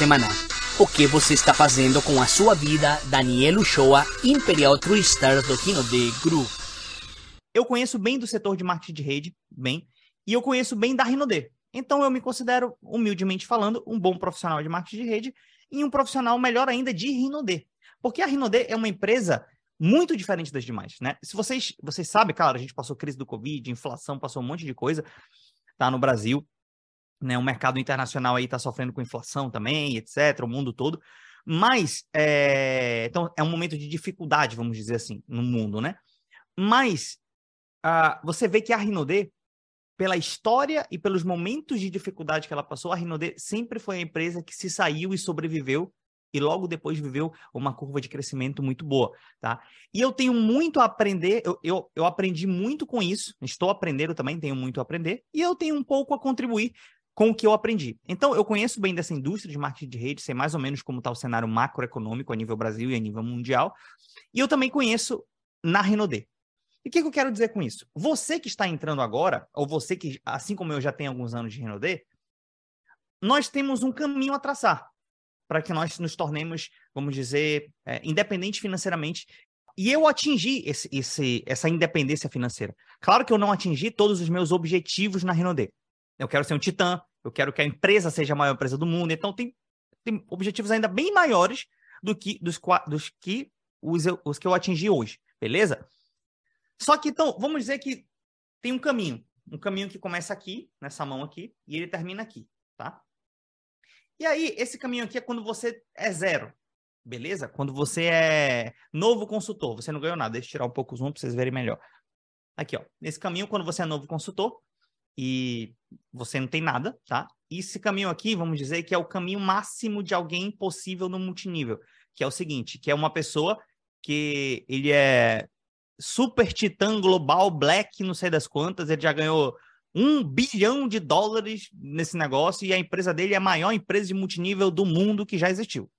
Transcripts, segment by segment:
semana. O que você está fazendo com a sua vida? Daniel Uchoa, Imperial True Stars do Rinode Group. Eu conheço bem do setor de marketing de rede, bem, e eu conheço bem da Rinode. Então eu me considero, humildemente falando, um bom profissional de marketing de rede e um profissional melhor ainda de Rinode. Porque a Rinode é uma empresa muito diferente das demais, né? Se vocês, vocês sabem, claro, a gente passou crise do Covid, inflação, passou um monte de coisa, tá no Brasil, né? O mercado internacional aí tá sofrendo com inflação também, etc, o mundo todo. Mas, é... então, é um momento de dificuldade, vamos dizer assim, no mundo, né? Mas, uh, você vê que a Rinode, pela história e pelos momentos de dificuldade que ela passou, a Rinode sempre foi a empresa que se saiu e sobreviveu e logo depois viveu uma curva de crescimento muito boa, tá? E eu tenho muito a aprender, eu, eu, eu aprendi muito com isso, estou aprendendo também, tenho muito a aprender, e eu tenho um pouco a contribuir com o que eu aprendi. Então, eu conheço bem dessa indústria de marketing de rede, sei mais ou menos como está o cenário macroeconômico a nível Brasil e a nível mundial, e eu também conheço na Renaudet. E o que, que, eu quero dizer com isso? Você que está entrando agora, ou você que, assim como eu já tenho alguns anos de Renaudet, nós temos um caminho a traçar para que nós nos tornemos, vamos dizer, é, independentes financeiramente. E eu atingi esse, esse, essa independência financeira. Claro que eu não atingi todos os meus objetivos na Renaudet. Eu quero ser um titã, eu quero que a empresa seja a maior empresa do mundo. Então, tem, tem objetivos ainda bem maiores do que, dos, dos que os, os que eu atingi hoje, beleza? Só que, então, vamos dizer que tem um caminho. Um caminho que começa aqui, nessa mão aqui, e ele termina aqui, tá? E aí, esse caminho aqui é quando você é zero, beleza? Quando você é novo consultor, você não ganhou nada. Deixa eu tirar um pouco o zoom para vocês verem melhor. Aqui, ó. Nesse caminho, quando você é novo consultor e você não tem nada, tá? Esse caminho aqui, vamos dizer que é o caminho máximo de alguém possível no multinível, que é o seguinte, que é uma pessoa que ele é super titã global, black, não sei das quantas, ele já ganhou um bilhão de dólares nesse negócio e a empresa dele é a maior empresa de multinível do mundo que já existiu.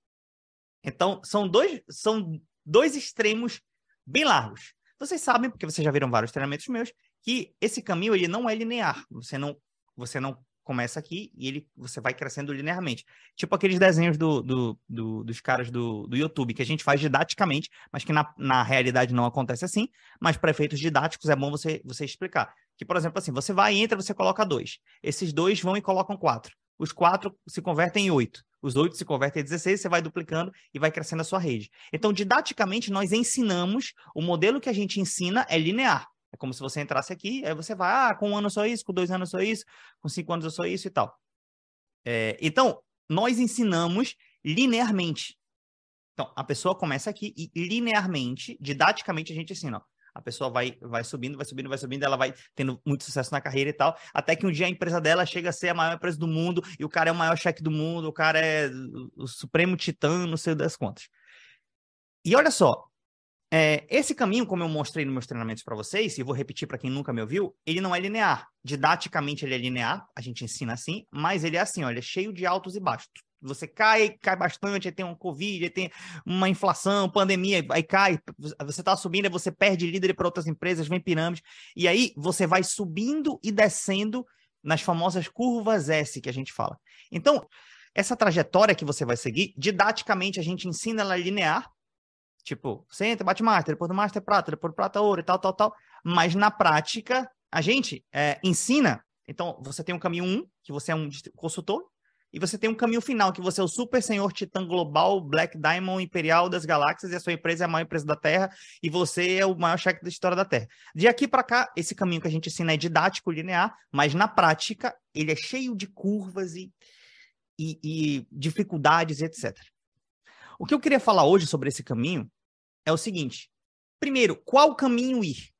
Então, são dois, são dois extremos bem largos. Vocês sabem, porque vocês já viram vários treinamentos meus, que esse caminho ele não é linear. Você não, você não começa aqui e ele, você vai crescendo linearmente. Tipo aqueles desenhos do, do, do, dos caras do, do YouTube, que a gente faz didaticamente, mas que na, na realidade não acontece assim. Mas para efeitos didáticos é bom você, você explicar. Que, por exemplo, assim, você vai, entra, você coloca dois. Esses dois vão e colocam quatro. Os quatro se convertem em oito. Os oito se convertem em 16, você vai duplicando e vai crescendo a sua rede. Então, didaticamente, nós ensinamos, o modelo que a gente ensina é linear. É como se você entrasse aqui, aí você vai, ah, com um ano só isso, com dois anos só isso, com cinco anos eu sou isso e tal. É, então, nós ensinamos linearmente. Então, a pessoa começa aqui e linearmente, didaticamente, a gente ensina. Ó, a pessoa vai, vai subindo, vai subindo, vai subindo, ela vai tendo muito sucesso na carreira e tal, até que um dia a empresa dela chega a ser a maior empresa do mundo, e o cara é o maior cheque do mundo, o cara é o supremo titã, não sei das contas. E olha só, é, esse caminho, como eu mostrei nos meus treinamentos para vocês, e vou repetir para quem nunca me ouviu, ele não é linear. Didaticamente ele é linear, a gente ensina assim, mas ele é assim, olha, é cheio de altos e baixos você cai, cai bastante, aí tem um Covid, aí tem uma inflação, pandemia, aí cai, você está subindo, aí você perde líder para outras empresas, vem pirâmide, e aí você vai subindo e descendo nas famosas curvas S que a gente fala. Então, essa trajetória que você vai seguir, didaticamente a gente ensina ela linear, tipo, você entra, bate master, depois do master prata, depois do prata ouro e tal, tal, tal, mas na prática, a gente é, ensina, então você tem um caminho 1, um, que você é um consultor, e você tem um caminho final, que você é o super senhor titã global, Black Diamond Imperial das galáxias, e a sua empresa é a maior empresa da Terra, e você é o maior cheque da história da Terra. De aqui para cá, esse caminho que a gente ensina é didático, linear, mas na prática, ele é cheio de curvas e, e, e dificuldades, etc. O que eu queria falar hoje sobre esse caminho é o seguinte: primeiro, qual caminho ir?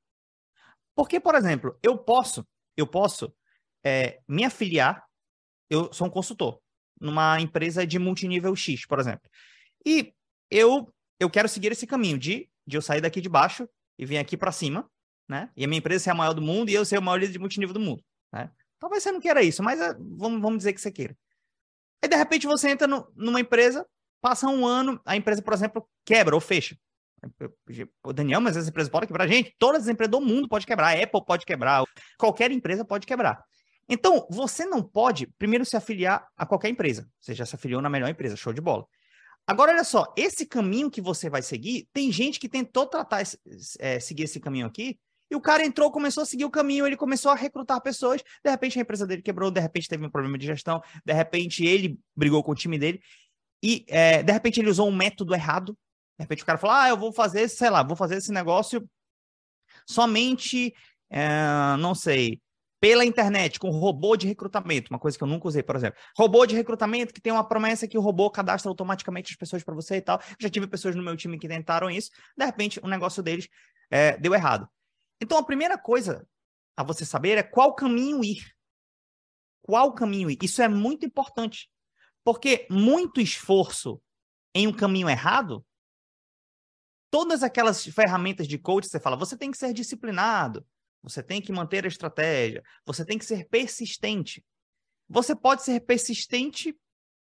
Porque, por exemplo, eu posso, eu posso é, me afiliar eu sou um consultor numa empresa de multinível X, por exemplo. E eu eu quero seguir esse caminho de, de eu sair daqui de baixo e vir aqui para cima, né? E a minha empresa ser a maior do mundo e eu ser o maior líder de multinível do mundo, né? Talvez você não queira isso, mas é, vamos, vamos dizer que você queira. Aí, de repente, você entra no, numa empresa, passa um ano, a empresa, por exemplo, quebra ou fecha. O Daniel, mas as empresas podem quebrar. Gente, todas as empresas do mundo podem quebrar. A Apple pode quebrar. Qualquer empresa pode quebrar. Então, você não pode, primeiro, se afiliar a qualquer empresa. Você já se afiliou na melhor empresa, show de bola. Agora, olha só, esse caminho que você vai seguir, tem gente que tentou tratar, é, seguir esse caminho aqui, e o cara entrou, começou a seguir o caminho, ele começou a recrutar pessoas, de repente a empresa dele quebrou, de repente teve um problema de gestão, de repente ele brigou com o time dele, e é, de repente ele usou um método errado, de repente o cara falou, ah, eu vou fazer, sei lá, vou fazer esse negócio somente, é, não sei, pela internet, com robô de recrutamento, uma coisa que eu nunca usei, por exemplo. Robô de recrutamento que tem uma promessa que o robô cadastra automaticamente as pessoas para você e tal. Já tive pessoas no meu time que tentaram isso, de repente o negócio deles é, deu errado. Então a primeira coisa a você saber é qual caminho ir. Qual caminho ir? Isso é muito importante, porque muito esforço em um caminho errado todas aquelas ferramentas de coach, você fala, você tem que ser disciplinado, você tem que manter a estratégia, você tem que ser persistente. Você pode ser persistente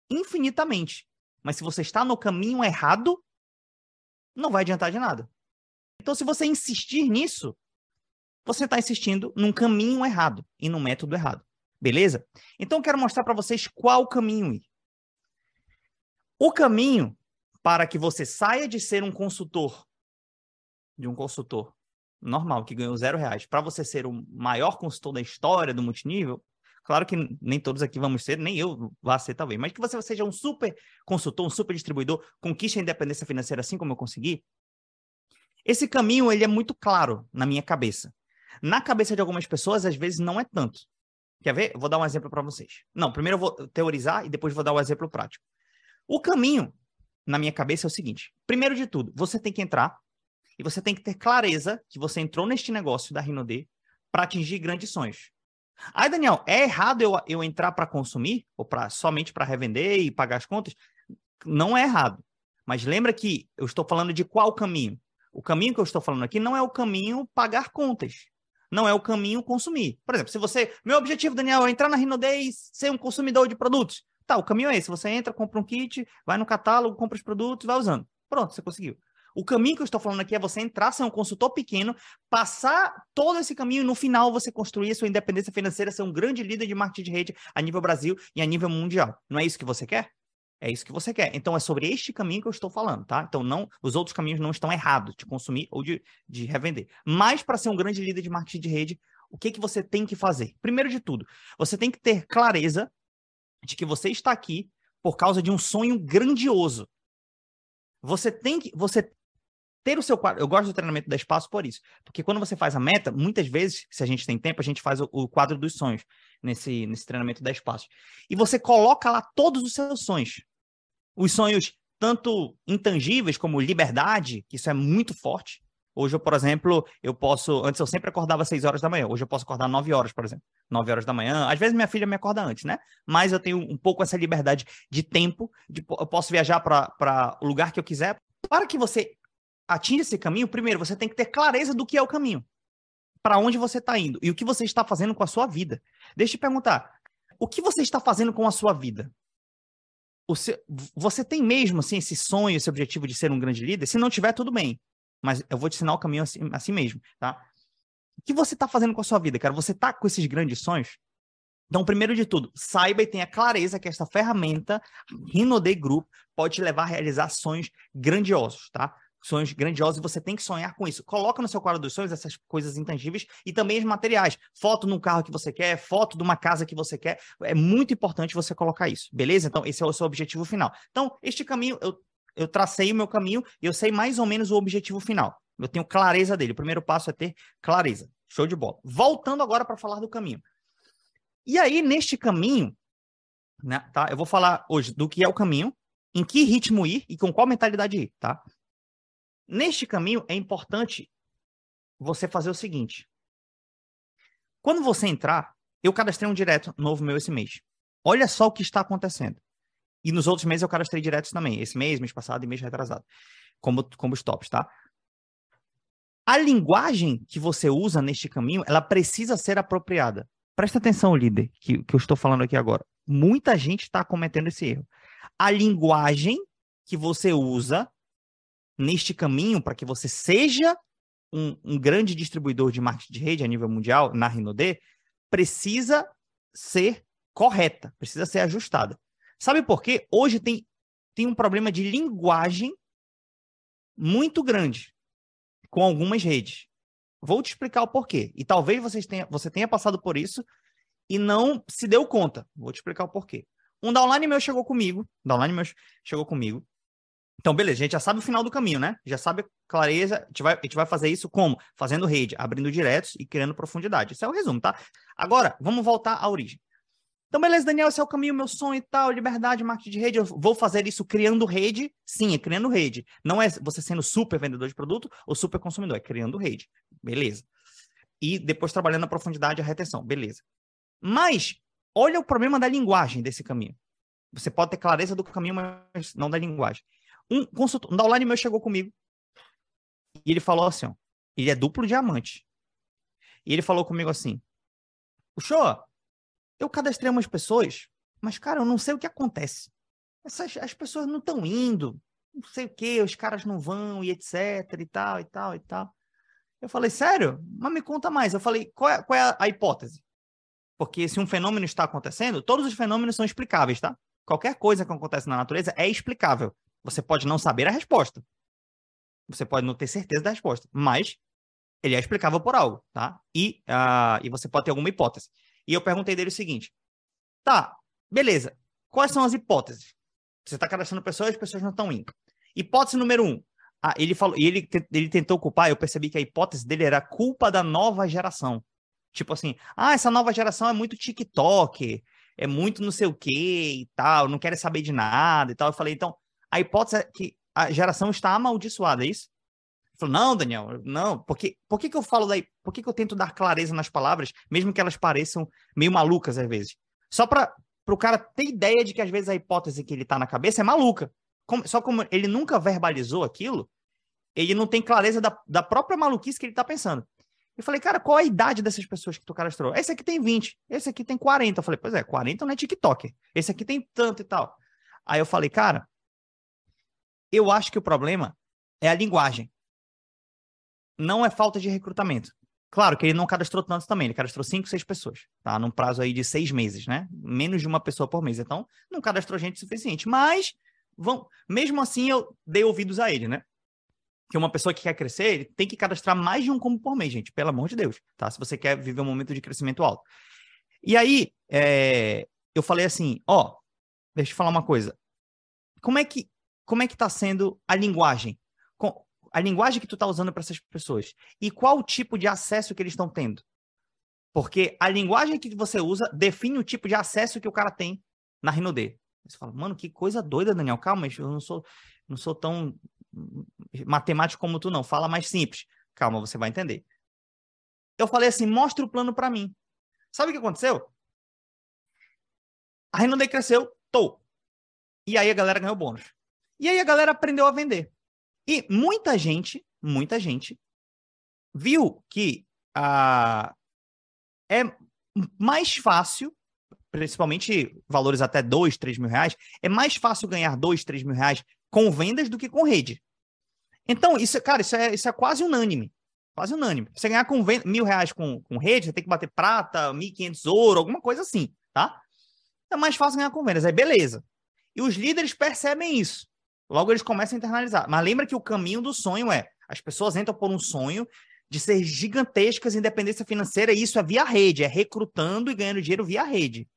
infinitamente, mas se você está no caminho errado, não vai adiantar de nada. Então, se você insistir nisso, você está insistindo num caminho errado e num método errado. Beleza? Então, eu quero mostrar para vocês qual caminho ir. O caminho para que você saia de ser um consultor, de um consultor normal, que ganhou zero reais, para você ser o maior consultor da história do multinível, claro que nem todos aqui vamos ser, nem eu vá ser talvez, mas que você seja um super consultor, um super distribuidor, conquiste a independência financeira assim como eu consegui, esse caminho ele é muito claro na minha cabeça. Na cabeça de algumas pessoas, às vezes não é tanto. Quer ver? vou dar um exemplo para vocês. Não, primeiro eu vou teorizar e depois vou dar um exemplo prático. O caminho, na minha cabeça, é o seguinte: primeiro de tudo, você tem que entrar e você tem que ter clareza que você entrou neste negócio da Rinode para atingir grandes sonhos. Aí, Daniel, é errado eu, eu entrar para consumir ou para somente para revender e pagar as contas? Não é errado. Mas lembra que eu estou falando de qual caminho? O caminho que eu estou falando aqui não é o caminho pagar contas. Não é o caminho consumir. Por exemplo, se você. Meu objetivo, Daniel, é entrar na Rinode e ser um consumidor de produtos. Tá, o caminho é esse. Você entra, compra um kit, vai no catálogo, compra os produtos, vai usando. Pronto, você conseguiu. O caminho que eu estou falando aqui é você entrar, ser um consultor pequeno, passar todo esse caminho e no final você construir a sua independência financeira, ser um grande líder de marketing de rede a nível Brasil e a nível mundial. Não é isso que você quer? É isso que você quer. Então é sobre este caminho que eu estou falando, tá? Então não, os outros caminhos não estão errados de consumir ou de, de revender. Mas para ser um grande líder de marketing de rede, o que que você tem que fazer? Primeiro de tudo, você tem que ter clareza de que você está aqui por causa de um sonho grandioso. Você tem que, você ter o seu quadro. Eu gosto do treinamento da espaço por isso. Porque quando você faz a meta, muitas vezes, se a gente tem tempo, a gente faz o, o quadro dos sonhos nesse, nesse treinamento da espaço. E você coloca lá todos os seus sonhos. Os sonhos, tanto intangíveis como liberdade, que isso é muito forte. Hoje, eu, por exemplo, eu posso. Antes eu sempre acordava às 6 horas da manhã. Hoje eu posso acordar 9 horas, por exemplo. 9 horas da manhã. Às vezes minha filha me acorda antes, né? Mas eu tenho um pouco essa liberdade de tempo. De, eu posso viajar para o lugar que eu quiser. Para que você atinge esse caminho, primeiro você tem que ter clareza do que é o caminho. Para onde você está indo e o que você está fazendo com a sua vida. Deixa eu te perguntar: o que você está fazendo com a sua vida? Seu, você tem mesmo assim, esse sonho, esse objetivo de ser um grande líder? Se não tiver, tudo bem. Mas eu vou te ensinar o caminho assim, assim mesmo, tá? O que você está fazendo com a sua vida, cara? Você está com esses grandes sonhos? Então, primeiro de tudo, saiba e tenha clareza que esta ferramenta, Rinode Group, pode te levar a realizar sonhos grandiosos, tá? sonhos grandiosos e você tem que sonhar com isso. Coloca no seu quadro dos sonhos essas coisas intangíveis e também os materiais. Foto num carro que você quer, foto de uma casa que você quer. É muito importante você colocar isso, beleza? Então, esse é o seu objetivo final. Então, este caminho, eu, eu tracei o meu caminho e eu sei mais ou menos o objetivo final. Eu tenho clareza dele. O primeiro passo é ter clareza. Show de bola. Voltando agora para falar do caminho. E aí, neste caminho, né, tá? Eu vou falar hoje do que é o caminho, em que ritmo ir e com qual mentalidade ir, tá? Neste caminho, é importante você fazer o seguinte. Quando você entrar, eu cadastrei um direto novo meu esse mês. Olha só o que está acontecendo. E nos outros meses eu cadastrei diretos também. Esse mês, mês passado e mês retrasado. Como, como os tops, tá? A linguagem que você usa neste caminho, ela precisa ser apropriada. Presta atenção, líder, que, que eu estou falando aqui agora. Muita gente está cometendo esse erro. A linguagem que você usa neste caminho para que você seja um, um, grande distribuidor de marketing de rede a nível mundial na Rinode, precisa ser correta, precisa ser ajustada. Sabe por quê? Hoje tem, tem um problema de linguagem muito grande com algumas redes. Vou te explicar o porquê. E talvez vocês tenha, você tenha passado por isso e não se deu conta. Vou te explicar o porquê. Um downline meu chegou comigo. Downline meu chegou comigo. Então, beleza, a gente já sabe o final do caminho, né? Já sabe clareza. A gente vai, a gente vai fazer isso como? Fazendo rede, abrindo diretos e criando profundidade. Esse é o resumo, tá? Agora, vamos voltar à origem. Então, beleza, Daniel, esse é o caminho, meu sonho e tal, liberdade, marketing de rede. Eu vou fazer isso criando rede? Sim, é criando rede. Não é você sendo super vendedor de produto ou super consumidor, é criando rede. Beleza. E depois trabalhando a profundidade e a retenção. Beleza. Mas, olha o problema da linguagem desse caminho. Você pode ter clareza do caminho, mas não da linguagem. Um consultor, um downline meu chegou comigo e ele falou assim, ó, ele é duplo diamante. E ele falou comigo assim, show, eu cadastrei umas pessoas, mas, cara, eu não sei o que acontece. Essas, as pessoas não estão indo, não sei o que, os caras não vão e etc e tal e tal e tal. Eu falei, sério? Mas me conta mais. Eu falei, qual é, qual é a hipótese? Porque se um fenômeno está acontecendo, todos os fenômenos são explicáveis, tá? Qualquer coisa que acontece na natureza é explicável. Você pode não saber a resposta. Você pode não ter certeza da resposta, mas ele é explicável por algo, tá? E, uh, e você pode ter alguma hipótese. E eu perguntei dele o seguinte: tá, beleza. Quais são as hipóteses? Você está cadastrando pessoas, as pessoas não estão indo. Hipótese número um. Ah, ele falou, e ele, ele tentou culpar, eu percebi que a hipótese dele era culpa da nova geração. Tipo assim, ah, essa nova geração é muito TikTok, é muito não sei o que e tal, não quer saber de nada e tal. Eu falei, então, a hipótese é que a geração está amaldiçoada, é isso? Falou, não, Daniel, não. Porque, por que, que eu falo daí? Por que, que eu tento dar clareza nas palavras, mesmo que elas pareçam meio malucas às vezes? Só para o cara ter ideia de que às vezes a hipótese que ele está na cabeça é maluca. Como, só como ele nunca verbalizou aquilo, ele não tem clareza da, da própria maluquice que ele está pensando. Eu falei, cara, qual a idade dessas pessoas que tu cadastrou? Esse aqui tem 20, esse aqui tem 40. Eu falei, pois é, 40 não é TikTok. Esse aqui tem tanto e tal. Aí eu falei, cara, eu acho que o problema é a linguagem não é falta de recrutamento. Claro que ele não cadastrou tantos também, ele cadastrou cinco, seis pessoas, tá? Num prazo aí de seis meses, né? Menos de uma pessoa por mês. Então, não cadastrou gente suficiente. Mas, vão... mesmo assim, eu dei ouvidos a ele, né? Que uma pessoa que quer crescer, ele tem que cadastrar mais de um combo por mês, gente. Pelo amor de Deus, tá? Se você quer viver um momento de crescimento alto. E aí, é... eu falei assim, ó, deixa eu falar uma coisa. Como é que, como é que tá sendo a linguagem? A linguagem que tu está usando para essas pessoas e qual o tipo de acesso que eles estão tendo. Porque a linguagem que você usa define o tipo de acesso que o cara tem na Rinode. Você fala, mano, que coisa doida, Daniel. Calma, eu não sou, não sou tão matemático como tu, não. Fala mais simples. Calma, você vai entender. Eu falei assim, mostra o plano para mim. Sabe o que aconteceu? A Rinode cresceu, tô. E aí a galera ganhou bônus. E aí a galera aprendeu a vender. E muita gente, muita gente, viu que ah, é mais fácil, principalmente valores até 2, 3 mil reais, é mais fácil ganhar 2, 3 mil reais com vendas do que com rede. Então, isso, cara, isso é, isso é quase unânime. Quase unânime. Você ganhar com mil reais com, com rede, você tem que bater prata, 1.500 ouro, alguma coisa assim, tá? É mais fácil ganhar com vendas. Aí, beleza. E os líderes percebem isso. Logo eles começam a internalizar. Mas lembra que o caminho do sonho é: as pessoas entram por um sonho de ser gigantescas independência financeira, e isso é via rede, é recrutando e ganhando dinheiro via rede.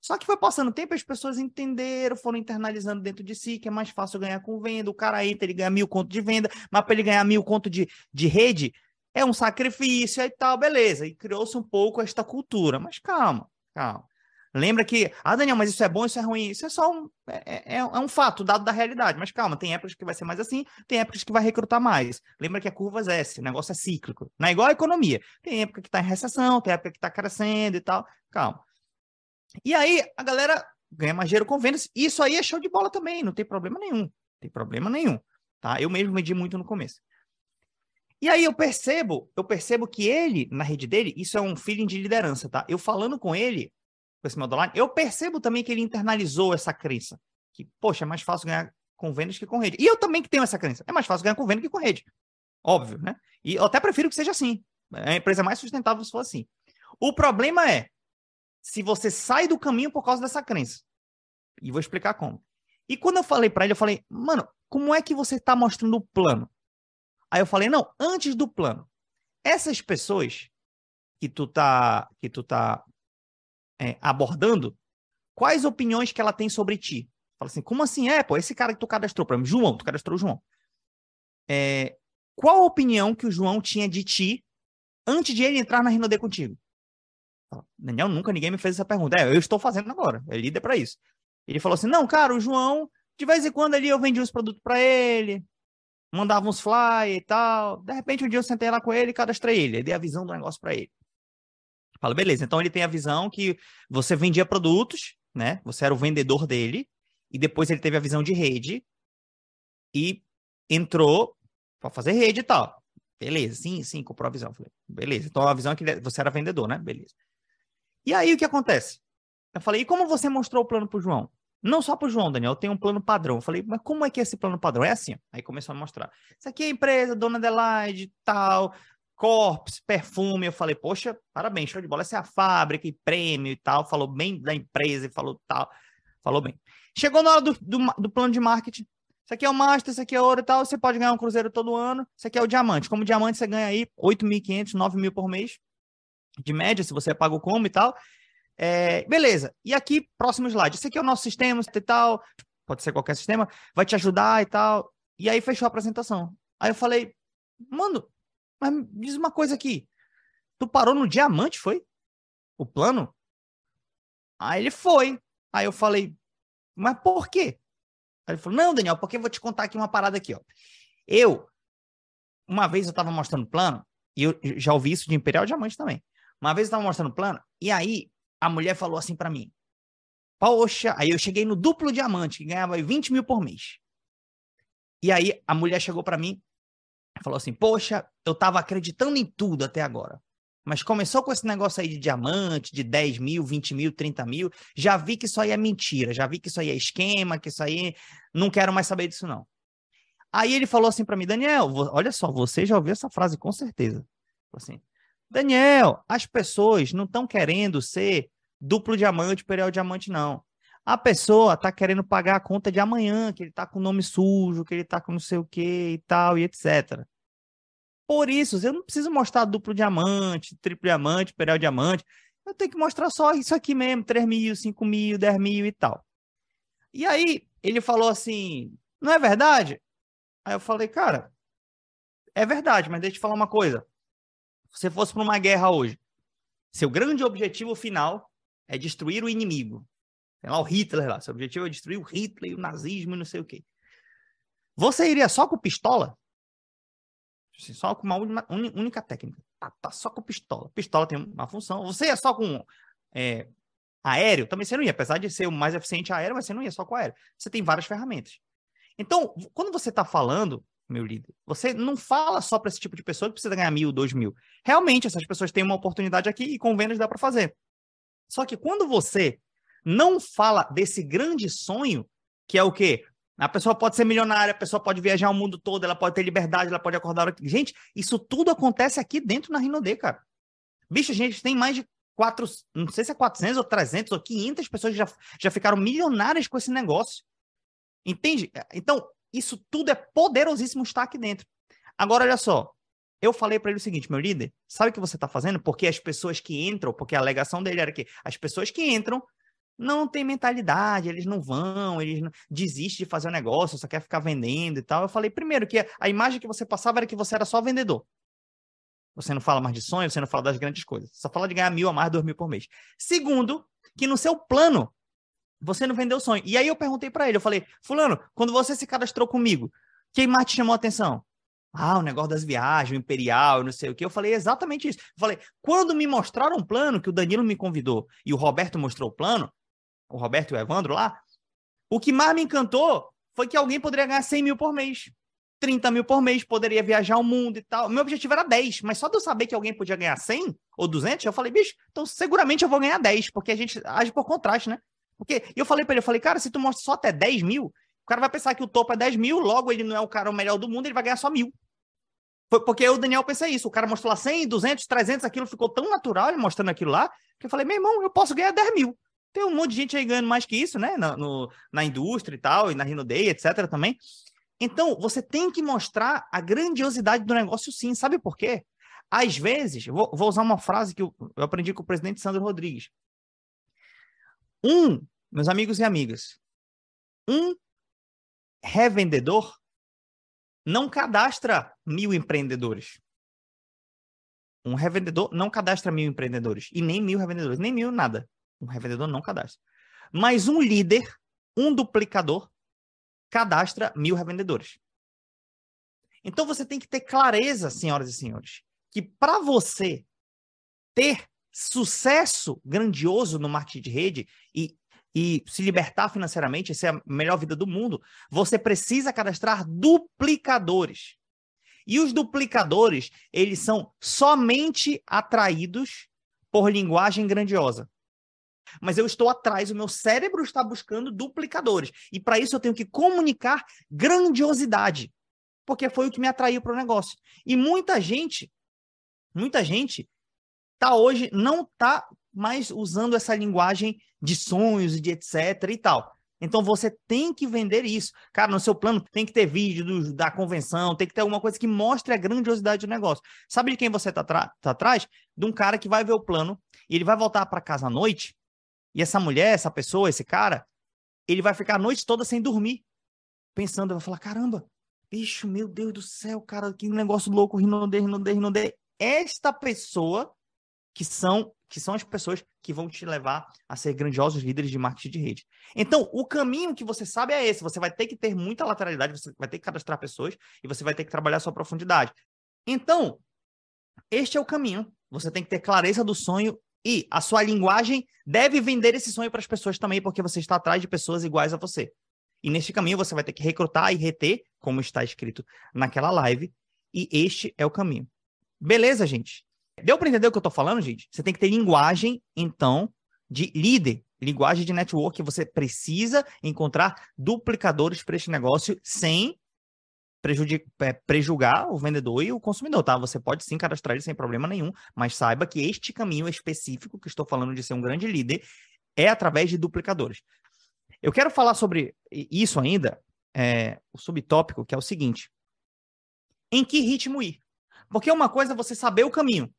Só que foi passando tempo, as pessoas entenderam, foram internalizando dentro de si que é mais fácil ganhar com venda. O cara entra, ele ganha mil conto de venda, mas para ele ganhar mil conto de, de rede, é um sacrifício e tal, beleza. E criou-se um pouco esta cultura. Mas calma, calma. Lembra que, ah, Daniel, mas isso é bom, isso é ruim. Isso é só um, é, é, é, um fato, dado da realidade. Mas calma, tem épocas que vai ser mais assim, tem épocas que vai recrutar mais. Lembra que a curva é S, o negócio é cíclico. Não é igual a economia. Tem época que está em recessão, tem época que está crescendo e tal. Calma. E aí, a galera ganha mais dinheiro com vendas. Isso aí é show de bola também, não tem problema nenhum. Tem problema nenhum. Tá? Eu mesmo medi muito no começo. E aí eu percebo, eu percebo que ele, na rede dele, isso é um feeling de liderança, tá? Eu falando com ele, com esse modo online, eu percebo também que ele internalizou essa crença. Que, poxa, é mais fácil ganhar com vendas que com rede. E eu também que tenho essa crença. É mais fácil ganhar com venda que com rede. Óbvio, né? E eu até prefiro que seja assim. A empresa é mais sustentável se for assim. O problema é, se você sai do caminho por causa dessa crença. E vou explicar como. E quando eu falei para ele, eu falei, mano, como é que você está mostrando o plano? Aí eu falei, não, antes do plano. Essas pessoas que tu tá, que tu tá é, abordando, quais opiniões que ela tem sobre ti? Fala assim, como assim? É, pô, esse cara que tu cadastrou para mim, João, tu cadastrou o João. É, qual a opinião que o João tinha de ti antes de ele entrar na Rinode contigo? Daniel, nunca ninguém me fez essa pergunta. É, eu estou fazendo agora, é líder para isso. Ele falou assim: não, cara, o João, de vez em quando ali eu vendia os produtos para ele, mandava uns fly e tal. De repente, um dia eu sentei lá com ele e cadastrei ele, dei a visão do negócio para ele. Fala, beleza, então ele tem a visão que você vendia produtos, né? Você era o vendedor dele, e depois ele teve a visão de rede e entrou para fazer rede e tal. Beleza, sim, sim, comprou a visão. Falei, beleza, então a visão é que você era vendedor, né? Beleza. E aí o que acontece? Eu falei, e como você mostrou o plano pro João? Não só pro João, Daniel, tem um plano padrão. Eu falei, mas como é que é esse plano padrão? É assim, aí começou a mostrar. Isso aqui é a empresa, Dona Adelaide, tal, Corpus, perfume. Eu falei, poxa, parabéns, show de bola. Essa é a fábrica e prêmio e tal. Falou bem da empresa e falou tal. Falou bem. Chegou na hora do, do, do plano de marketing. Isso aqui é o Master, isso aqui é ouro e tal. Você pode ganhar um cruzeiro todo ano. Isso aqui é o diamante. Como diamante, você ganha aí 8.500, 9.000 por mês. De média, se você paga o como e tal. É, beleza. E aqui, próximo slide. Esse aqui é o nosso sistema e tal. Pode ser qualquer sistema. Vai te ajudar e tal. E aí fechou a apresentação. Aí eu falei, mano, mas diz uma coisa aqui. Tu parou no diamante, foi? O plano? Aí ele foi. Aí eu falei, mas por quê? Aí ele falou, não, Daniel, porque eu vou te contar aqui uma parada aqui, ó. Eu, uma vez eu tava mostrando plano, e eu já ouvi isso de Imperial Diamante também. Uma vez eu tava mostrando plano, e aí a mulher falou assim para mim, poxa, aí eu cheguei no duplo diamante, que ganhava 20 mil por mês. E aí a mulher chegou para mim falou assim, poxa, eu tava acreditando em tudo até agora. Mas começou com esse negócio aí de diamante, de 10 mil, 20 mil, 30 mil. Já vi que isso aí é mentira, já vi que isso aí é esquema, que isso aí. Não quero mais saber disso, não. Aí ele falou assim para mim, Daniel, olha só, você já ouviu essa frase com certeza. Assim, Daniel, as pessoas não estão querendo ser duplo diamante, perial diamante, não. A pessoa tá querendo pagar a conta de amanhã, que ele tá com nome sujo, que ele tá com não sei o que e tal, e etc. Por isso, eu não preciso mostrar duplo diamante, triplo diamante, perial diamante. Eu tenho que mostrar só isso aqui mesmo, 3 mil, 5 mil, 10 mil e tal. E aí, ele falou assim, não é verdade? Aí eu falei, cara, é verdade, mas deixa eu te falar uma coisa. Se você fosse para uma guerra hoje, seu grande objetivo final é destruir o inimigo. Tem lá o Hitler lá, seu objetivo é destruir o Hitler, o nazismo e não sei o quê. Você iria só com pistola? Assim, só com uma única técnica. Tá, tá, só com pistola. Pistola tem uma função. Você é só com é, aéreo, também você não ia. Apesar de ser o mais eficiente aéreo, mas você não ia só com aéreo. Você tem várias ferramentas. Então, quando você está falando, meu líder, você não fala só para esse tipo de pessoa que precisa ganhar mil, dois mil. Realmente, essas pessoas têm uma oportunidade aqui e com vendas dá para fazer. Só que quando você não fala desse grande sonho, que é o quê? A pessoa pode ser milionária, a pessoa pode viajar o mundo todo, ela pode ter liberdade, ela pode acordar. Gente, isso tudo acontece aqui dentro na Rinode, cara. Bicho, a gente tem mais de quatro, não sei se é 400 ou 300 ou 500 pessoas que já, já ficaram milionárias com esse negócio. Entende? Então, isso tudo é poderosíssimo estar aqui dentro. Agora, olha só. Eu falei para ele o seguinte, meu líder, sabe o que você está fazendo? Porque as pessoas que entram, porque a alegação dele era que as pessoas que entram não tem mentalidade, eles não vão, eles não... desistem de fazer o um negócio, só quer ficar vendendo e tal. Eu falei, primeiro, que a imagem que você passava era que você era só vendedor. Você não fala mais de sonho, você não fala das grandes coisas. Só fala de ganhar mil a mais, dois mil por mês. Segundo, que no seu plano, você não vendeu sonho. E aí eu perguntei para ele, eu falei, fulano, quando você se cadastrou comigo, quem mais te chamou a atenção? Ah, o negócio das viagens, o Imperial, não sei o que. Eu falei exatamente isso. Eu falei, quando me mostraram um plano, que o Danilo me convidou e o Roberto mostrou o plano, o Roberto e o Evandro lá, o que mais me encantou foi que alguém poderia ganhar 100 mil por mês. 30 mil por mês, poderia viajar o mundo e tal. Meu objetivo era 10, mas só de eu saber que alguém podia ganhar 100 ou 200, eu falei, bicho, então seguramente eu vou ganhar 10, porque a gente age por contraste, né? Porque eu falei para ele, eu falei, cara, se tu mostra só até 10 mil, o cara vai pensar que o topo é 10 mil, logo ele não é o cara o melhor do mundo, ele vai ganhar só mil. Foi porque o Daniel pensa isso. O cara mostrou lá 100, 200, 300, aquilo ficou tão natural ele mostrando aquilo lá, que eu falei, meu irmão, eu posso ganhar 10 mil. Tem um monte de gente aí ganhando mais que isso, né? Na, no, na indústria e tal, e na Rino Day, etc. também. Então, você tem que mostrar a grandiosidade do negócio sim. Sabe por quê? Às vezes, vou, vou usar uma frase que eu, eu aprendi com o presidente Sandro Rodrigues. Um, meus amigos e amigas, um revendedor não cadastra mil empreendedores. Um revendedor não cadastra mil empreendedores e nem mil revendedores, nem mil nada. Um revendedor não cadastra. Mas um líder, um duplicador, cadastra mil revendedores. Então você tem que ter clareza, senhoras e senhores, que para você ter sucesso grandioso no marketing de rede e, e se libertar financeiramente, essa é a melhor vida do mundo, você precisa cadastrar duplicadores. E os duplicadores, eles são somente atraídos por linguagem grandiosa. Mas eu estou atrás, o meu cérebro está buscando duplicadores. E para isso eu tenho que comunicar grandiosidade. Porque foi o que me atraiu para o negócio. E muita gente, muita gente tá hoje, não tá mais usando essa linguagem de sonhos e de etc e tal. Então você tem que vender isso. Cara, no seu plano tem que ter vídeo do, da convenção, tem que ter alguma coisa que mostre a grandiosidade do negócio. Sabe de quem você tá, tá atrás? De um cara que vai ver o plano e ele vai voltar para casa à noite e essa mulher, essa pessoa, esse cara, ele vai ficar a noite toda sem dormir, pensando, vai falar, caramba, bicho, meu Deus do céu, cara, que negócio louco, Rinode, Rinode, Rinode. Esta pessoa que são que são as pessoas que vão te levar a ser grandiosos líderes de marketing de rede. Então, o caminho que você sabe é esse. Você vai ter que ter muita lateralidade, você vai ter que cadastrar pessoas e você vai ter que trabalhar a sua profundidade. Então, este é o caminho. Você tem que ter clareza do sonho e a sua linguagem deve vender esse sonho para as pessoas também, porque você está atrás de pessoas iguais a você. E neste caminho você vai ter que recrutar e reter, como está escrito naquela live, e este é o caminho. Beleza, gente? Deu para entender o que eu estou falando, gente? Você tem que ter linguagem, então, de líder, linguagem de network. Você precisa encontrar duplicadores para este negócio sem é, prejugar o vendedor e o consumidor, tá? Você pode sim cadastrar ele sem problema nenhum, mas saiba que este caminho específico que estou falando de ser um grande líder é através de duplicadores. Eu quero falar sobre isso ainda, é, o subtópico, que é o seguinte: em que ritmo ir? Porque uma coisa é você saber o caminho.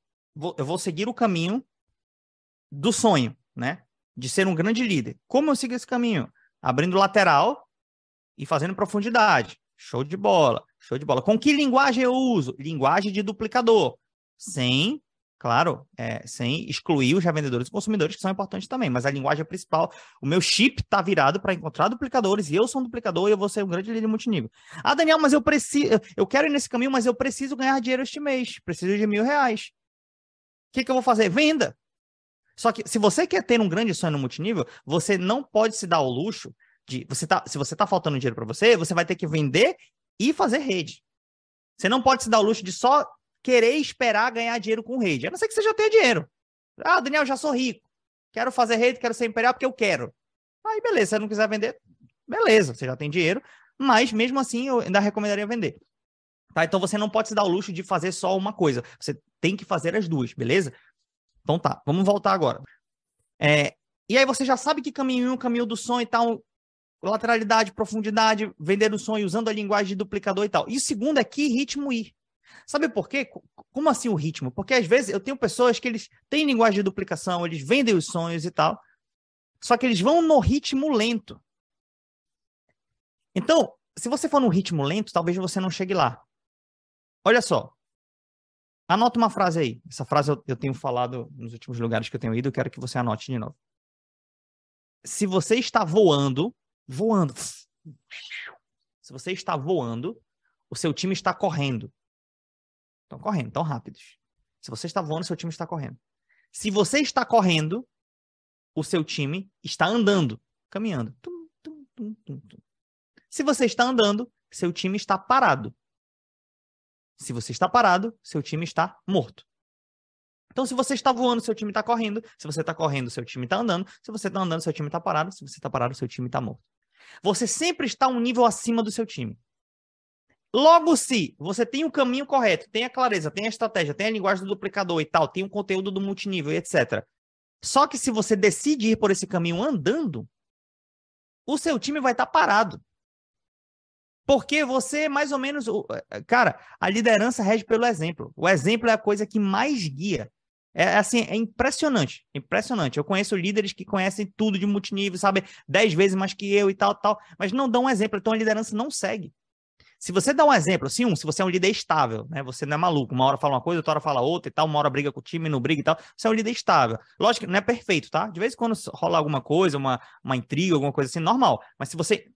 Eu vou seguir o caminho do sonho, né? De ser um grande líder. Como eu sigo esse caminho? Abrindo lateral e fazendo profundidade. Show de bola, show de bola. Com que linguagem eu uso? Linguagem de duplicador. Sem, claro, é, sem excluir os revendedores e consumidores, que são importantes também. Mas a linguagem principal, o meu chip está virado para encontrar duplicadores, e eu sou um duplicador e eu vou ser um grande líder multinível. Ah, Daniel, mas eu preciso, eu quero ir nesse caminho, mas eu preciso ganhar dinheiro este mês. Preciso de mil reais. O que, que eu vou fazer? Venda. Só que se você quer ter um grande sonho no multinível, você não pode se dar ao luxo de você tá, se você tá faltando dinheiro para você, você vai ter que vender e fazer rede. Você não pode se dar o luxo de só querer esperar ganhar dinheiro com rede. A não ser que você já tenha dinheiro. Ah, Daniel, já sou rico. Quero fazer rede, quero ser imperial porque eu quero. Aí, beleza. Se você não quiser vender, beleza, você já tem dinheiro. Mas, mesmo assim, eu ainda recomendaria vender. Tá? Então, você não pode se dar o luxo de fazer só uma coisa. Você tem que fazer as duas, beleza? Então, tá. Vamos voltar agora. É, e aí, você já sabe que caminho o caminho do sonho e tal lateralidade, profundidade, vender o sonho usando a linguagem de duplicador e tal. E o segundo é que ritmo ir. Sabe por quê? Como assim o ritmo? Porque às vezes eu tenho pessoas que eles têm linguagem de duplicação, eles vendem os sonhos e tal, só que eles vão no ritmo lento. Então, se você for no ritmo lento, talvez você não chegue lá. Olha só. Anota uma frase aí. Essa frase eu, eu tenho falado nos últimos lugares que eu tenho ido, eu quero que você anote de novo. Se você está voando, voando. Se você está voando, o seu time está correndo. Estão correndo, tão rápidos. Se você está voando, seu time está correndo. Se você está correndo, o seu time está andando, caminhando. Tum, tum, tum, Se você está andando, seu time está parado. Se você está parado, seu time está morto. Então, se você está voando, seu time está correndo. Se você está correndo, seu time está andando. Se você está andando, seu time está parado. Se você está parado, seu time está morto. Você sempre está um nível acima do seu time. Logo, se você tem o caminho correto, tem a clareza, tem a estratégia, tem a linguagem do duplicador e tal, tem o conteúdo do multinível e etc. Só que se você decide ir por esse caminho andando, o seu time vai estar tá parado. Porque você, mais ou menos. Cara, a liderança rege pelo exemplo. O exemplo é a coisa que mais guia. É assim, é impressionante, impressionante. Eu conheço líderes que conhecem tudo de multinível, sabe, dez vezes mais que eu e tal, tal, mas não dão um exemplo, então a liderança não segue. Se você dá um exemplo, assim, um, se você é um líder estável, né? Você não é maluco, uma hora fala uma coisa, outra hora fala outra e tal, uma hora briga com o time, não briga e tal. Você é um líder estável. Lógico que não é perfeito, tá? De vez em quando rola alguma coisa, uma, uma intriga, alguma coisa assim, normal. Mas se você,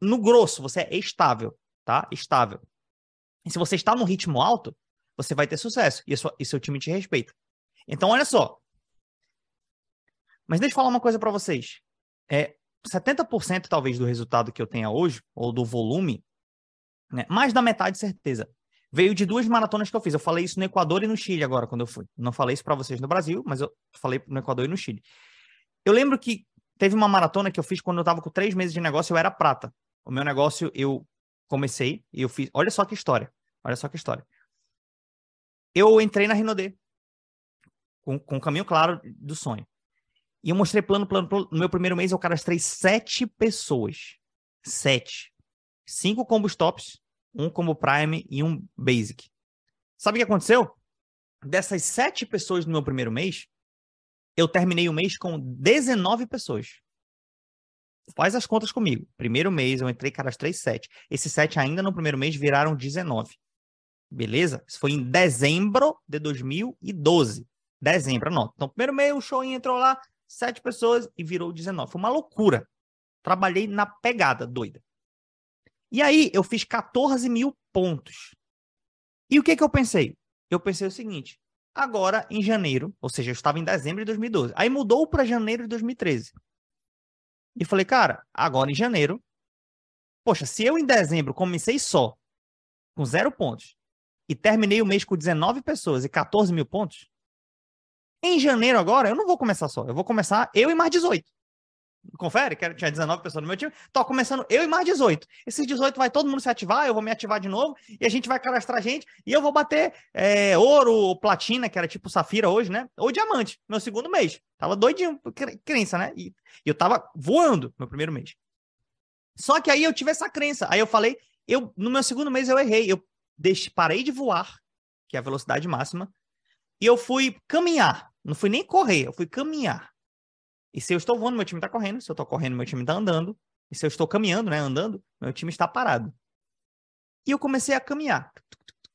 no grosso, você é estável, tá? Estável. E se você está num ritmo alto, você vai ter sucesso e, sua, e seu time te respeita. Então, olha só. Mas deixa eu falar uma coisa para vocês. É, 70% talvez do resultado que eu tenha hoje, ou do volume, né? Mais da metade, certeza. Veio de duas maratonas que eu fiz. Eu falei isso no Equador e no Chile agora, quando eu fui. Não falei isso para vocês no Brasil, mas eu falei no Equador e no Chile. Eu lembro que teve uma maratona que eu fiz quando eu tava com três meses de negócio, eu era prata. O meu negócio, eu comecei e eu fiz. Olha só que história. Olha só que história. Eu entrei na Rinode com, com o caminho claro do sonho. E eu mostrei plano, plano, plano. No meu primeiro mês, eu cadastrei sete pessoas. Sete cinco combo stops, um combo prime e um basic. Sabe o que aconteceu? Dessas sete pessoas no meu primeiro mês, eu terminei o mês com 19 pessoas. Faz as contas comigo. Primeiro mês eu entrei, cadastrei sete. Esses sete ainda no primeiro mês viraram 19. Beleza? Isso foi em dezembro de 2012. Dezembro, anota. Então, primeiro mês o show entrou lá, sete pessoas e virou 19. Foi uma loucura. Trabalhei na pegada, doida. E aí eu fiz 14 mil pontos. E o que, que eu pensei? Eu pensei o seguinte: agora em janeiro, ou seja, eu estava em dezembro de 2012, aí mudou para janeiro de 2013. E falei, cara, agora em janeiro, poxa, se eu em dezembro comecei só com zero pontos e terminei o mês com 19 pessoas e 14 mil pontos, em janeiro agora eu não vou começar só, eu vou começar eu e mais 18. Confere, que tinha 19 pessoas no meu time. Tô começando eu e mais 18. Esses 18 vai todo mundo se ativar, eu vou me ativar de novo, e a gente vai cadastrar gente, e eu vou bater é, ouro, platina, que era tipo safira hoje, né? Ou diamante, meu segundo mês. Tava doidinho, crença, né? E, eu tava voando meu primeiro mês. Só que aí eu tive essa crença. Aí eu falei, eu no meu segundo mês eu errei. Eu parei de voar, que é a velocidade máxima, e eu fui caminhar. Não fui nem correr, eu fui caminhar. E se eu estou voando, meu time está correndo. Se eu estou correndo, meu time está andando. E se eu estou caminhando, né, andando, meu time está parado. E eu comecei a caminhar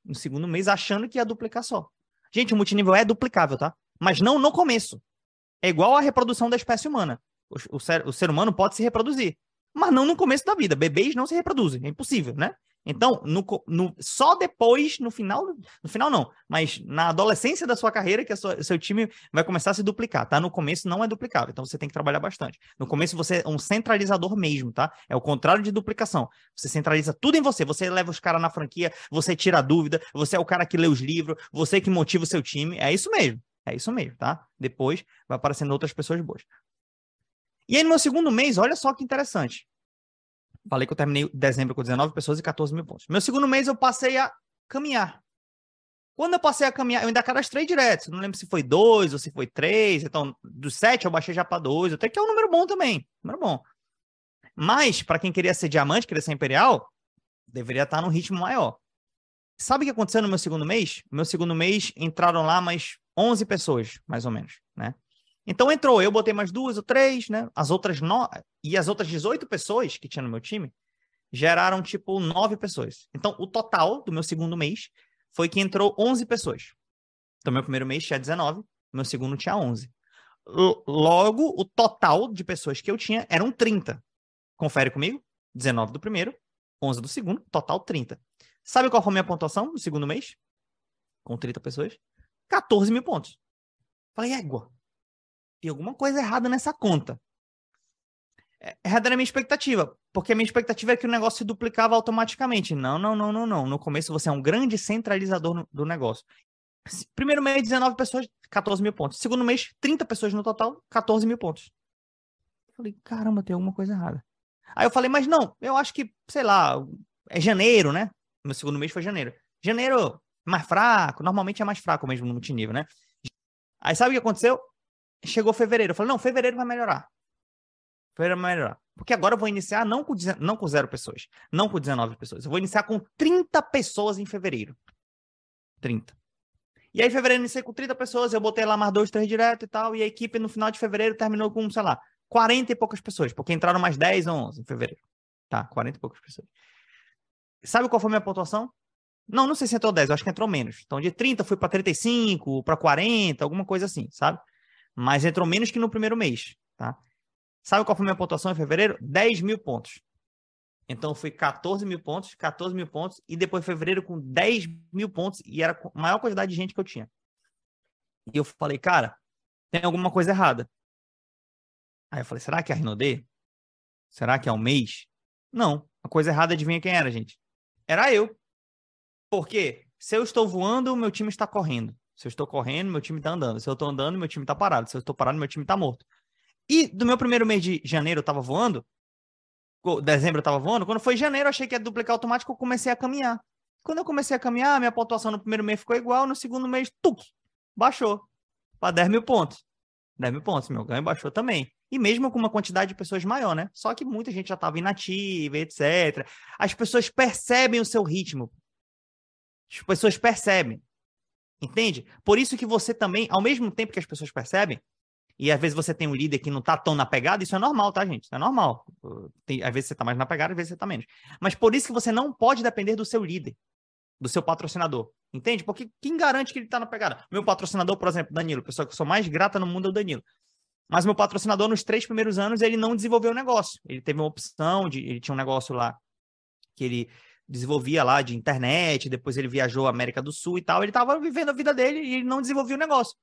no segundo mês, achando que ia duplicar só. Gente, o multinível é duplicável, tá? Mas não no começo. É igual a reprodução da espécie humana. O, o, ser, o ser humano pode se reproduzir, mas não no começo da vida. Bebês não se reproduzem, é impossível, né? Então, no, no, só depois, no final, no final não, mas na adolescência da sua carreira, que o seu time vai começar a se duplicar, tá? No começo não é duplicável, então você tem que trabalhar bastante. No começo você é um centralizador mesmo, tá? É o contrário de duplicação. Você centraliza tudo em você, você leva os caras na franquia, você tira a dúvida, você é o cara que lê os livros, você que motiva o seu time, é isso mesmo, é isso mesmo, tá? Depois vai aparecendo outras pessoas boas. E aí no meu segundo mês, olha só que interessante. Falei que eu terminei dezembro com 19 pessoas e 14 mil pontos. Meu segundo mês eu passei a caminhar. Quando eu passei a caminhar, eu ainda cadastrei direto. Não lembro se foi dois ou se foi três. Então, dos sete eu baixei já para dois. Até que é um número bom também. Número bom. Mas, para quem queria ser diamante, queria ser imperial, deveria estar num ritmo maior. Sabe o que aconteceu no meu segundo mês? No meu segundo mês entraram lá mais 11 pessoas, mais ou menos? Então entrou, eu botei mais duas ou três, né? As outras no... e as outras 18 pessoas que tinha no meu time geraram tipo nove pessoas. Então o total do meu segundo mês foi que entrou 11 pessoas. Então meu primeiro mês tinha 19, meu segundo tinha 11. Logo, o total de pessoas que eu tinha eram 30. Confere comigo? 19 do primeiro, 11 do segundo, total 30. Sabe qual foi a minha pontuação no segundo mês? Com 30 pessoas? 14 mil pontos. Falei, égua, tem alguma coisa errada nessa conta. É, errada era a minha expectativa, porque a minha expectativa é que o negócio se duplicava automaticamente. Não, não, não, não, não. No começo você é um grande centralizador do negócio. Primeiro mês, 19 pessoas, 14 mil pontos. Segundo mês, 30 pessoas no total, 14 mil pontos. Eu falei, caramba, tem alguma coisa errada. Aí eu falei, mas não, eu acho que, sei lá, é janeiro, né? Meu segundo mês foi janeiro. Janeiro, mais fraco, normalmente é mais fraco mesmo no multinível, né? Aí sabe o que aconteceu? Chegou fevereiro. Eu falei, não, fevereiro vai melhorar. Fevereiro vai melhorar. Porque agora eu vou iniciar não com, não com zero pessoas, não com 19 pessoas. Eu vou iniciar com 30 pessoas em fevereiro. 30. E aí, em fevereiro, iniciei com 30 pessoas, eu botei lá mais dois, três direto e tal, e a equipe no final de fevereiro terminou com, sei lá, 40 e poucas pessoas, porque entraram mais 10 ou 11 em fevereiro. Tá, 40 e poucas pessoas. Sabe qual foi a minha pontuação? Não, não sei se entrou 10, eu acho que entrou menos. Então, de 30 fui para 35, para 40, alguma coisa assim, sabe? Mas entrou menos que no primeiro mês, tá? Sabe qual foi a minha pontuação em fevereiro? 10 mil pontos. Então, fui 14 mil pontos, 14 mil pontos, e depois fevereiro com 10 mil pontos, e era a maior quantidade de gente que eu tinha. E eu falei, cara, tem alguma coisa errada. Aí eu falei, será que é a Rinode? Será que é o mês? Não, a coisa errada, adivinha quem era, gente? Era eu. Porque se eu estou voando, meu time está correndo. Se eu estou correndo, meu time está andando. Se eu estou andando, meu time está parado. Se eu estou parado, meu time está morto. E do meu primeiro mês de janeiro eu estava voando, dezembro eu estava voando, quando foi janeiro eu achei que ia duplicar automático, eu comecei a caminhar. Quando eu comecei a caminhar, minha pontuação no primeiro mês ficou igual, no segundo mês, tuc, baixou para 10 mil pontos. 10 mil pontos, meu ganho baixou também. E mesmo com uma quantidade de pessoas maior, né? Só que muita gente já estava inativa, etc. As pessoas percebem o seu ritmo. As pessoas percebem. Entende? Por isso que você também, ao mesmo tempo que as pessoas percebem, e às vezes você tem um líder que não tá tão na pegada, isso é normal, tá, gente? Isso é normal. Tem, às vezes você tá mais na pegada, às vezes você tá menos. Mas por isso que você não pode depender do seu líder, do seu patrocinador. Entende? Porque quem garante que ele tá na pegada? Meu patrocinador, por exemplo, Danilo, pessoa que eu sou mais grata no mundo é o Danilo. Mas meu patrocinador, nos três primeiros anos, ele não desenvolveu o negócio. Ele teve uma opção de. Ele tinha um negócio lá que ele desenvolvia lá de internet, depois ele viajou à América do Sul e tal, ele estava vivendo a vida dele e não desenvolvia o negócio.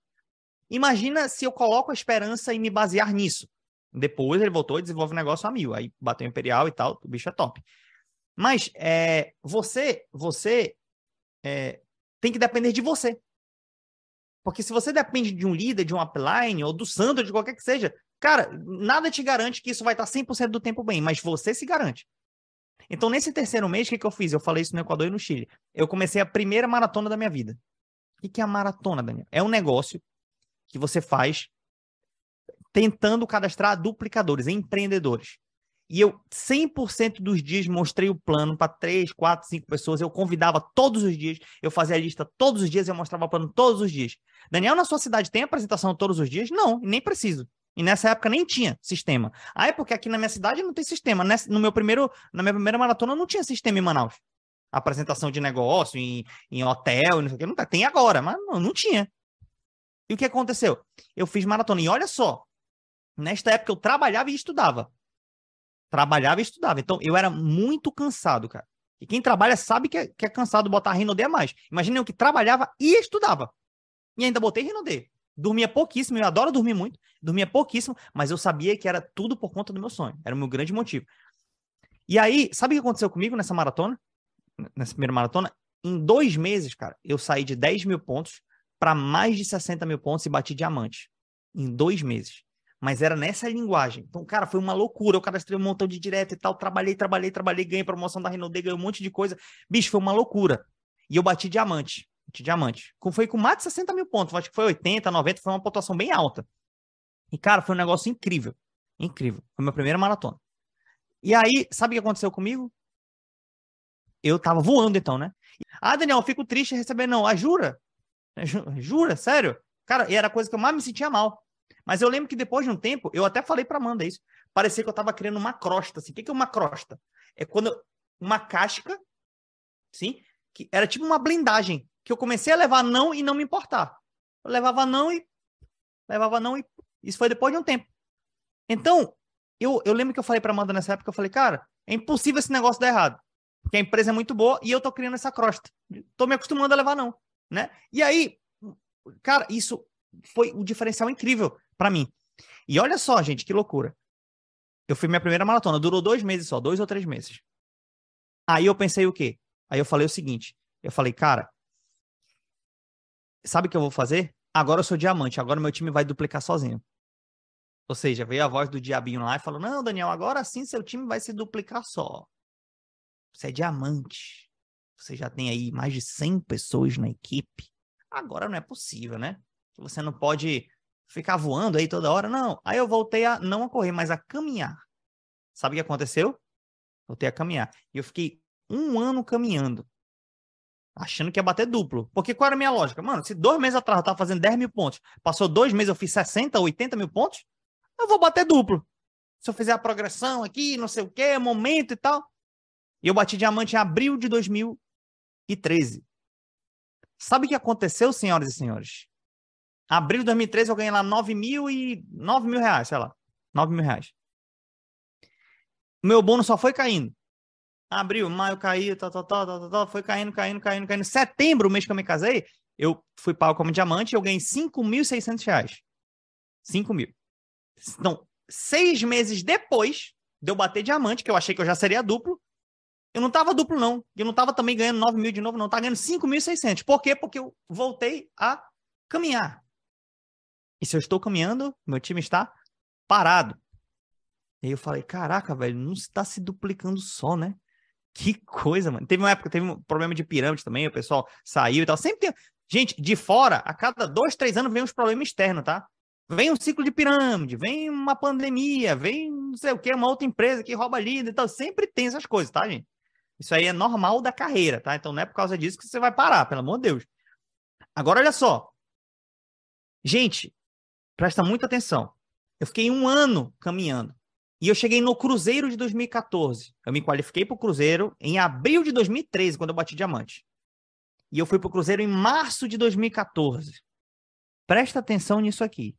Imagina se eu coloco a esperança em me basear nisso. Depois ele voltou e desenvolve o negócio a mil, aí bateu Imperial e tal, o bicho é top. Mas é, você, você é, tem que depender de você. Porque se você depende de um líder, de um upline, ou do Sandro, de qualquer que seja, cara, nada te garante que isso vai estar 100% do tempo bem, mas você se garante. Então, nesse terceiro mês, o que, que eu fiz? Eu falei isso no Equador e no Chile. Eu comecei a primeira maratona da minha vida. O que é a maratona, Daniel? É um negócio que você faz tentando cadastrar duplicadores, empreendedores. E eu, 100% dos dias, mostrei o plano para 3, 4, 5 pessoas. Eu convidava todos os dias, eu fazia a lista todos os dias, eu mostrava o plano todos os dias. Daniel, na sua cidade tem apresentação todos os dias? Não, nem preciso. E nessa época nem tinha sistema. Ah, é porque aqui na minha cidade não tem sistema. No meu primeiro, na minha primeira maratona não tinha sistema em Manaus. Apresentação de negócio em, em hotel, não sei o que. Não tem agora, mas não, não tinha. E o que aconteceu? Eu fiz maratona. E olha só, nesta época eu trabalhava e estudava. Trabalhava e estudava. Então eu era muito cansado, cara. E quem trabalha sabe que é, que é cansado botar Rinode a mais. Imagina eu que trabalhava e estudava. E ainda botei Rinode. Dormia pouquíssimo, eu adoro dormir muito, dormia pouquíssimo, mas eu sabia que era tudo por conta do meu sonho. Era o meu grande motivo. E aí, sabe o que aconteceu comigo nessa maratona? Nessa primeira maratona? Em dois meses, cara, eu saí de 10 mil pontos para mais de 60 mil pontos e bati diamante. Em dois meses. Mas era nessa linguagem. Então, cara, foi uma loucura. Eu cadastrei um montão de direto e tal. Trabalhei, trabalhei, trabalhei, ganhei promoção da Renault, ganhei um monte de coisa. Bicho, foi uma loucura. E eu bati diamante de diamante. Foi com mais de 60 mil pontos, acho que foi 80, 90, foi uma pontuação bem alta. E, cara, foi um negócio incrível. Incrível. Foi minha primeira maratona. E aí, sabe o que aconteceu comigo? Eu tava voando então, né? Ah, Daniel, fico triste receber não. Ah, jura? Jura? Sério? Cara, e era a coisa que eu mais me sentia mal. Mas eu lembro que depois de um tempo, eu até falei pra Amanda isso. Parecia que eu tava criando uma crosta, assim. O que é uma crosta? É quando uma casca, sim, que era tipo uma blindagem que eu comecei a levar não e não me importar. Eu levava não e levava não e isso foi depois de um tempo. Então, eu, eu lembro que eu falei para Amanda nessa época, eu falei, cara, é impossível esse negócio dar errado. Porque a empresa é muito boa e eu tô criando essa crosta. Tô me acostumando a levar não, né? E aí, cara, isso foi um diferencial incrível para mim. E olha só, gente, que loucura. Eu fui minha primeira maratona, durou dois meses só, dois ou três meses. Aí eu pensei o quê? Aí eu falei o seguinte, eu falei, cara, sabe o que eu vou fazer? Agora eu sou diamante, agora meu time vai duplicar sozinho. Ou seja, veio a voz do diabinho lá e falou: Não, Daniel, agora sim seu time vai se duplicar só. Você é diamante. você já tem aí mais de 100 pessoas na equipe. Agora não é possível, né? Você não pode ficar voando aí toda hora. Não. Aí eu voltei a não a correr, mas a caminhar. Sabe o que aconteceu? Voltei a caminhar. E eu fiquei um ano caminhando. Achando que ia bater duplo. Porque qual era a minha lógica? Mano, se dois meses atrás eu tava fazendo 10 mil pontos, passou dois meses eu fiz 60, 80 mil pontos, eu vou bater duplo. Se eu fizer a progressão aqui, não sei o que, momento e tal. E eu bati diamante em abril de 2013. Sabe o que aconteceu, senhoras e senhores? Abril de 2013 eu ganhei lá 9 mil e 9 mil reais, sei lá. 9 mil reais. Meu bônus só foi caindo. Abril, maio caiu, tal, tal, tal, tal, tal, foi caindo, caindo, caindo, caindo. Setembro, o mês que eu me casei, eu fui pago como diamante e eu ganhei 5.600 reais. 5 mil. Então, seis meses depois de eu bater diamante, que eu achei que eu já seria duplo, eu não tava duplo, não. Eu não tava também ganhando 9 mil de novo, não. Tava ganhando 5.600. Por quê? Porque eu voltei a caminhar. E se eu estou caminhando, meu time está parado. E aí eu falei, caraca, velho, não está se duplicando só, né? Que coisa, mano. Teve uma época, teve um problema de pirâmide também, o pessoal saiu e tal. Sempre tem. Gente, de fora, a cada dois, três anos vem uns problemas externos, tá? Vem um ciclo de pirâmide, vem uma pandemia, vem não sei o que, uma outra empresa que rouba líder e tal. Sempre tem essas coisas, tá, gente? Isso aí é normal da carreira, tá? Então não é por causa disso que você vai parar, pelo amor de Deus. Agora, olha só. Gente, presta muita atenção. Eu fiquei um ano caminhando. E eu cheguei no Cruzeiro de 2014. Eu me qualifiquei para o Cruzeiro em abril de 2013, quando eu bati diamante. E eu fui para o Cruzeiro em março de 2014. Presta atenção nisso aqui.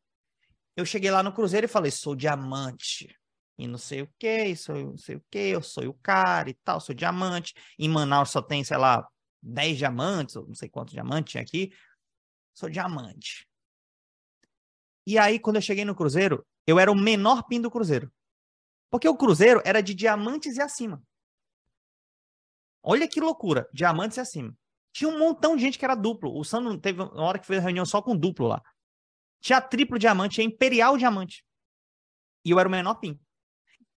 Eu cheguei lá no Cruzeiro e falei, sou diamante. E não sei o que, sou não sei o que, eu sou o cara e tal, sou diamante. Em Manaus só tem, sei lá, 10 diamantes, ou não sei quantos diamantes tinha aqui. Sou diamante. E aí, quando eu cheguei no Cruzeiro, eu era o menor pin do Cruzeiro. Porque o Cruzeiro era de diamantes e acima. Olha que loucura, diamantes e acima. Tinha um montão de gente que era duplo. O Sandro teve uma hora que fez reunião só com duplo lá. Tinha triplo diamante, tinha imperial diamante. E eu era o menor pin.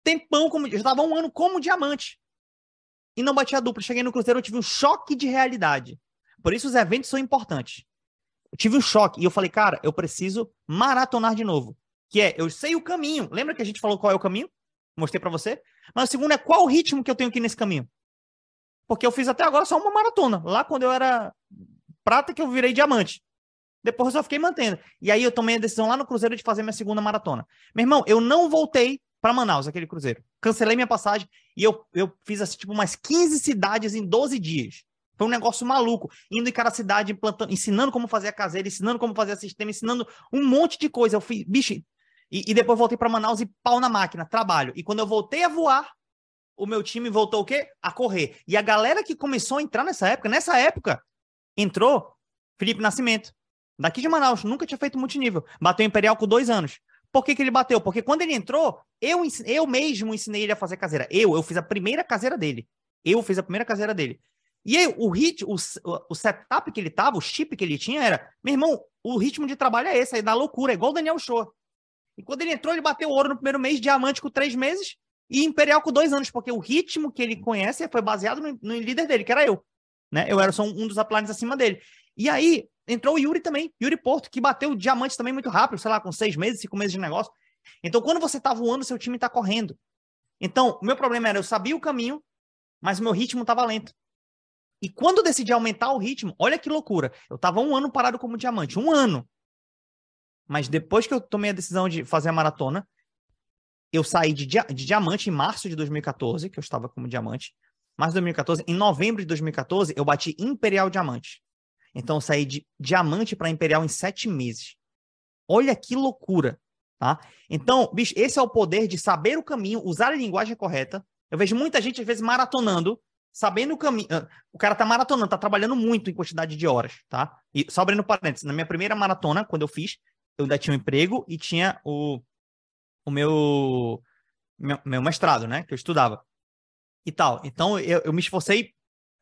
Tempão como. Eu estava um ano como diamante. E não batia duplo. Cheguei no Cruzeiro, eu tive um choque de realidade. Por isso os eventos são importantes. Eu tive um choque. E eu falei, cara, eu preciso maratonar de novo. Que é, eu sei o caminho. Lembra que a gente falou qual é o caminho? Mostrei para você. Mas o segundo é qual o ritmo que eu tenho aqui nesse caminho. Porque eu fiz até agora só uma maratona. Lá quando eu era prata que eu virei diamante. Depois eu só fiquei mantendo. E aí eu tomei a decisão lá no Cruzeiro de fazer minha segunda maratona. Meu irmão, eu não voltei para Manaus, aquele Cruzeiro. Cancelei minha passagem e eu, eu fiz assim, tipo umas 15 cidades em 12 dias. Foi um negócio maluco. Indo em cada cidade, implantando, ensinando como fazer a caseira, ensinando como fazer a sistema, ensinando um monte de coisa. Eu fiz, bicho, e, e depois voltei para Manaus e pau na máquina, trabalho. E quando eu voltei a voar, o meu time voltou o quê? A correr. E a galera que começou a entrar nessa época, nessa época, entrou Felipe Nascimento, daqui de Manaus, nunca tinha feito multinível. Bateu Imperial com dois anos. Por que, que ele bateu? Porque quando ele entrou, eu, eu mesmo ensinei ele a fazer caseira. Eu, eu fiz a primeira caseira dele. Eu fiz a primeira caseira dele. E aí, o hit, o, o setup que ele tava, o chip que ele tinha era, meu irmão, o ritmo de trabalho é esse, aí dá loucura, é igual o Daniel Show. E quando ele entrou, ele bateu ouro no primeiro mês, diamante com três meses e imperial com dois anos, porque o ritmo que ele conhece foi baseado no, no líder dele, que era eu. Né? Eu era só um, um dos uplines acima dele. E aí entrou o Yuri também, Yuri Porto, que bateu diamante também muito rápido, sei lá, com seis meses, cinco meses de negócio. Então, quando você tá voando, seu time tá correndo. Então, o meu problema era, eu sabia o caminho, mas o meu ritmo tava lento. E quando eu decidi aumentar o ritmo, olha que loucura. Eu tava um ano parado como diamante, um ano. Mas depois que eu tomei a decisão de fazer a maratona, eu saí de, dia de diamante em março de 2014, que eu estava como diamante. Março de 2014, em novembro de 2014, eu bati Imperial Diamante. Então eu saí de diamante para Imperial em sete meses. Olha que loucura, tá? Então, bicho, esse é o poder de saber o caminho, usar a linguagem correta. Eu vejo muita gente, às vezes, maratonando, sabendo o caminho. Ah, o cara tá maratonando, tá trabalhando muito em quantidade de horas, tá? E só abrindo parênteses, na minha primeira maratona, quando eu fiz, eu ainda tinha um emprego e tinha o, o meu, meu, meu mestrado, né? Que eu estudava. E tal. Então, eu, eu me esforcei,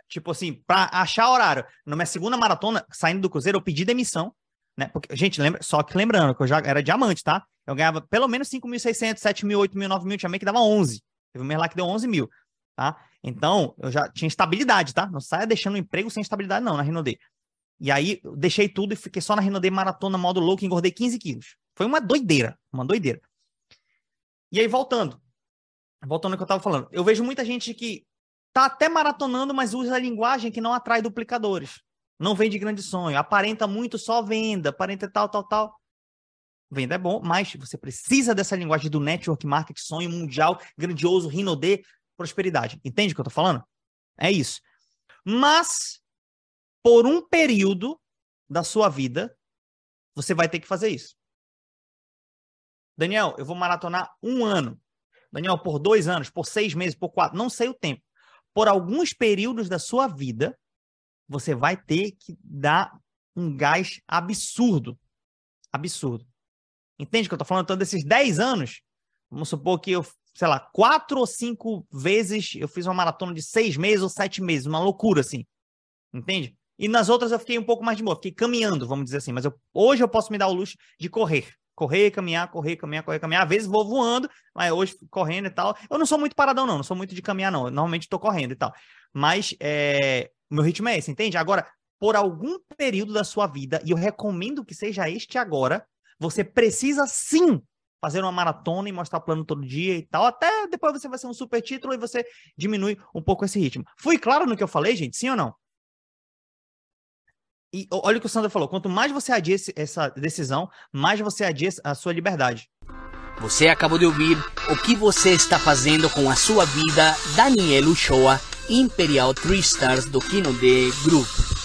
tipo assim, para achar horário. Na minha segunda maratona, saindo do Cruzeiro, eu pedi demissão, né? Porque, gente, lembra, só que lembrando que eu já era diamante, tá? Eu ganhava pelo menos 5.600, 7.000, 8.000, 9.000, tinha meio que dava 11. Teve um mês lá que deu 11 mil. tá? Então, eu já tinha estabilidade, tá? Não saia deixando o emprego sem estabilidade, não, na Rinode. E aí, eu deixei tudo e fiquei só na Rinode maratona, modo louco, engordei 15 quilos. Foi uma doideira, uma doideira. E aí, voltando. Voltando ao que eu tava falando. Eu vejo muita gente que tá até maratonando, mas usa a linguagem que não atrai duplicadores. Não vende grande sonho. Aparenta muito só venda, aparenta tal, tal, tal. Venda é bom, mas você precisa dessa linguagem do network marketing, sonho mundial, grandioso, Rinode, prosperidade. Entende o que eu tô falando? É isso. Mas, por um período da sua vida, você vai ter que fazer isso. Daniel, eu vou maratonar um ano. Daniel, por dois anos, por seis meses, por quatro, não sei o tempo. Por alguns períodos da sua vida, você vai ter que dar um gás absurdo. Absurdo. Entende o que eu tô falando? Então, desses 10 anos, vamos supor que eu sei lá, quatro ou cinco vezes eu fiz uma maratona de seis meses ou sete meses, uma loucura, assim. Entende? E nas outras eu fiquei um pouco mais de boa, fiquei caminhando, vamos dizer assim. Mas eu, hoje eu posso me dar o luxo de correr. Correr, caminhar, correr, caminhar, correr, caminhar. Às vezes vou voando, mas hoje correndo e tal. Eu não sou muito paradão, não. Não sou muito de caminhar, não. Eu normalmente estou correndo e tal. Mas é, meu ritmo é esse, entende? Agora, por algum período da sua vida, e eu recomendo que seja este agora, você precisa sim fazer uma maratona e mostrar plano todo dia e tal. Até depois você vai ser um super título e você diminui um pouco esse ritmo. Fui claro no que eu falei, gente? Sim ou não? E olha o que o Sandro falou: quanto mais você adia essa decisão, mais você adia a sua liberdade. Você acabou de ouvir o que você está fazendo com a sua vida, Daniel Uchoa, Imperial 3 Stars do Kino de Group.